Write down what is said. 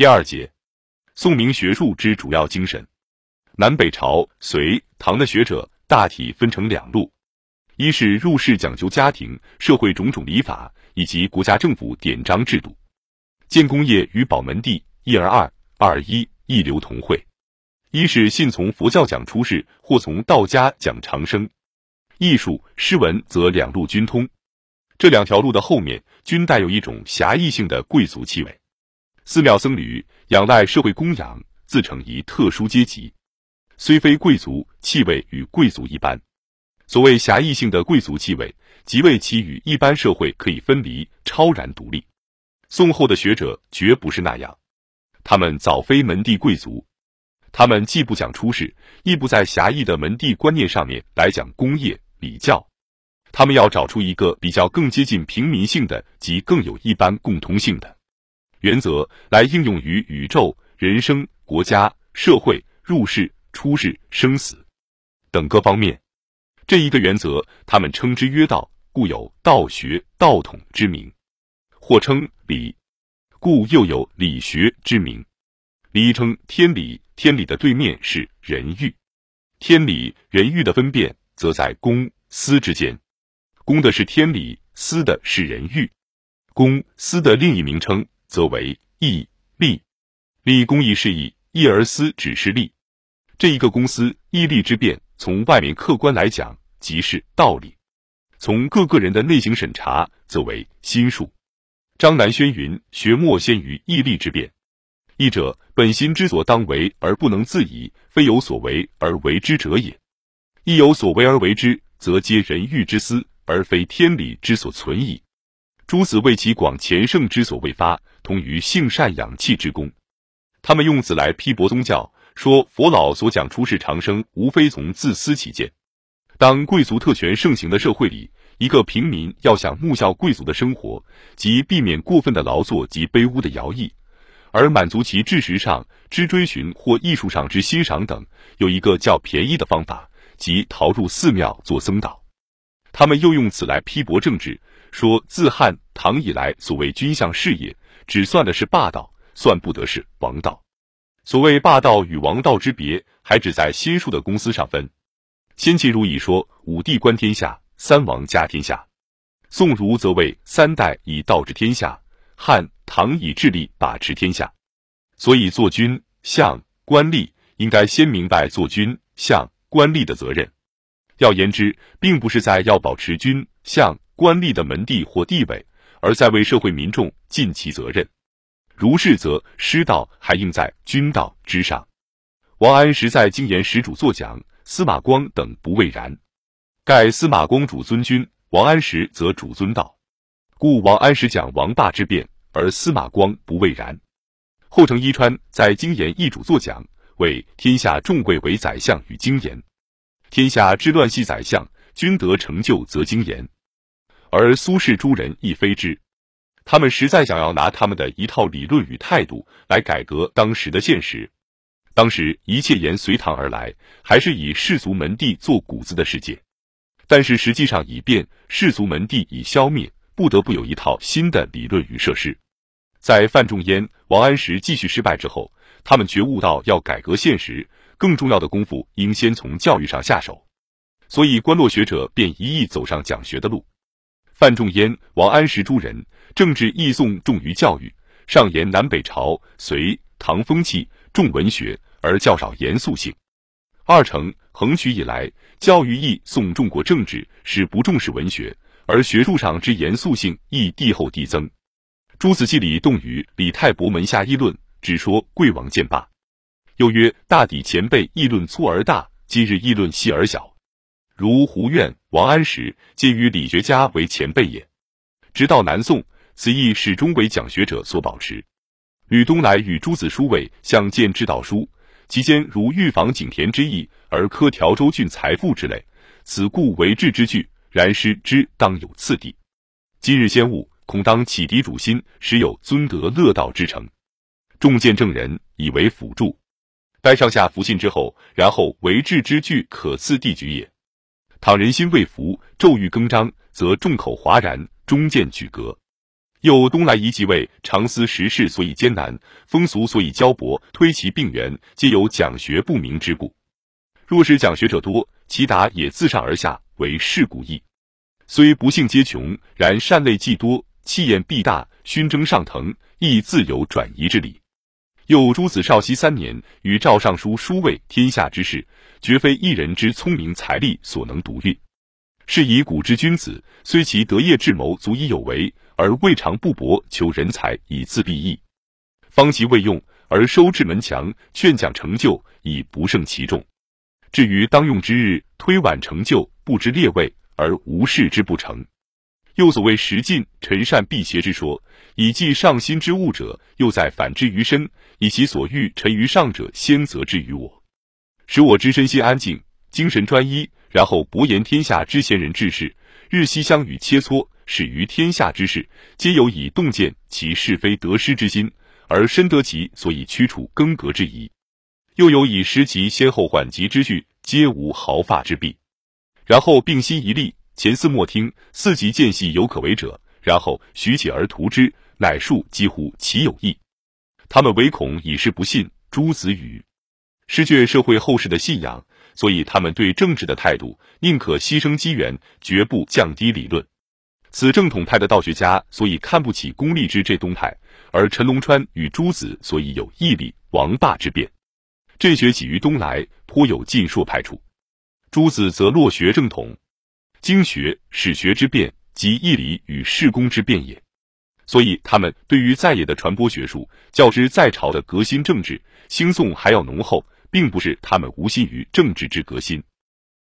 第二节，宋明学术之主要精神。南北朝、隋、唐的学者大体分成两路：一是入世讲究家庭、社会种种礼法以及国家政府典章制度；建功业与保门第一而二，二一，一流同会；一是信从佛教讲出世，或从道家讲长生。艺术、诗文则两路均通。这两条路的后面均带有一种狭义性的贵族气味。寺庙僧侣仰赖社会供养，自成一特殊阶级。虽非贵族，气味与贵族一般。所谓狭义性的贵族气味，即为其与一般社会可以分离、超然独立。宋后的学者绝不是那样，他们早非门第贵族，他们既不讲出世，亦不在狭义的门第观念上面来讲工业礼教，他们要找出一个比较更接近平民性的，及更有一般共通性的原则来应用于宇宙、人生、国家、社会、入世。出世、生死等各方面，这一个原则，他们称之曰道，故有道学、道统之名；或称理，故又有理学之名。理称天理，天理的对面是人欲。天理、人欲的分辨，则在公私之间。公的是天理，私的是人欲。公私的另一名称，则为义利。利公义是义，义而私只是利。这一个公司义利之辩，从外面客观来讲，即是道理；从各个人的内心审查，则为心术。张南轩云：“学莫先于义利之辩。义者，本心之所当为而不能自已，非有所为而为之者也；亦有所为而为之，则皆人欲之私，而非天理之所存矣。诸子为其广前圣之所未发，同于性善养气之功。他们用此来批驳宗教。”说佛老所讲出世长生，无非从自私起见。当贵族特权盛行的社会里，一个平民要想慕效贵族的生活，即避免过分的劳作及卑污的徭役，而满足其知识上之追寻或艺术上之欣赏等，有一个较便宜的方法，即逃入寺庙做僧道。他们又用此来批驳政治，说自汉唐以来，所谓君相事业，只算的是霸道，算不得是王道。所谓霸道与王道之别，还只在心术的公司上分。先秦儒以说五帝观天下，三王家天下；宋儒则谓三代以道治天下，汉唐以智力把持天下。所以做君相官吏，应该先明白做君相官吏的责任。要言之，并不是在要保持君相官吏的门第或地位，而在为社会民众尽其责任。如是，则师道还应在君道之上。王安石在经言始主作讲，司马光等不畏然。盖司马光主尊君，王安石则主尊道，故王安石讲王霸之辩，而司马光不畏然。后程伊川在经言一主作讲，为天下众贵为宰相与经言，天下之乱系宰相，君得成就则经言，而苏轼诸人亦非之。他们实在想要拿他们的一套理论与态度来改革当时的现实。当时一切沿隋唐而来，还是以世俗门第做谷子的世界，但是实际上已变，世俗门第已消灭，不得不有一套新的理论与设施。在范仲淹、王安石继续失败之后，他们觉悟到要改革现实，更重要的功夫应先从教育上下手，所以官落学者便一意走上讲学的路。范仲淹、王安石诸人。政治义宋重于教育，上言南北朝、隋唐风气重文学，而较少严肃性。二程横渠以来，教育义宋重过政治，使不重视文学，而学术上之严肃性亦递后递增。朱子记里动于李太伯门下议论，只说贵王见罢，又曰大抵前辈议论粗而大，今日议论细而小，如胡苑、王安石，皆与理学家为前辈也。直到南宋。此意始终为讲学者所保持。吕东来与朱子书位相见之道书，其间如预防井田之意，而科条州郡财富之类，此故为治之具。然师之当有次第。今日先悟，恐当启迪主心，实有尊德乐道之成。众见证人以为辅助，待上下服信之后，然后为治之具可次第举也。倘人心未服，骤欲更张，则众口哗然，终见举格。又东来夷即位，常思时事，所以艰难；风俗所以交薄，推其病源，皆有讲学不明之故。若是讲学者多，其达也自上而下为世故意。虽不幸皆穷，然善类既多，气焰必大，熏蒸上腾，亦自有转移之理。又诸子少熙三年，与赵尚书书谓天下之事，绝非一人之聪明才力所能独运。是以古之君子，虽其德业智谋足以有为，而未尝不博求人才以自避役。方其未用，而收至门墙，劝讲成就，以不胜其众。至于当用之日，推挽成就，不知列位而无事之不成。又所谓时进陈善辟邪之说，以济上心之物者，又在反之于身，以其所欲臣于上者，先责之于我，使我之身心安静，精神专一。然后博言天下之贤人志士，日夕相与切磋，始于天下之事，皆有以洞见其是非得失之心，而深得其所以驱除更革之疑；又有以识其先后缓急之序，皆无毫发之弊。然后并心一力，前思莫听，四级间隙有可为者，然后许起而图之，乃数几乎其有益。他们唯恐以是不信诸子语，失却社会后世的信仰。所以，他们对政治的态度，宁可牺牲机缘，绝不降低理论。此正统派的道学家，所以看不起功利之这东派；而陈龙川与诸子，所以有义理王霸之辩。这学起于东来，颇有晋硕派处；诸子则落学正统，经学、史学之变，即义理与事功之变也。所以，他们对于在野的传播学术，较之在朝的革新政治兴宋还要浓厚。并不是他们无心于政治之革新。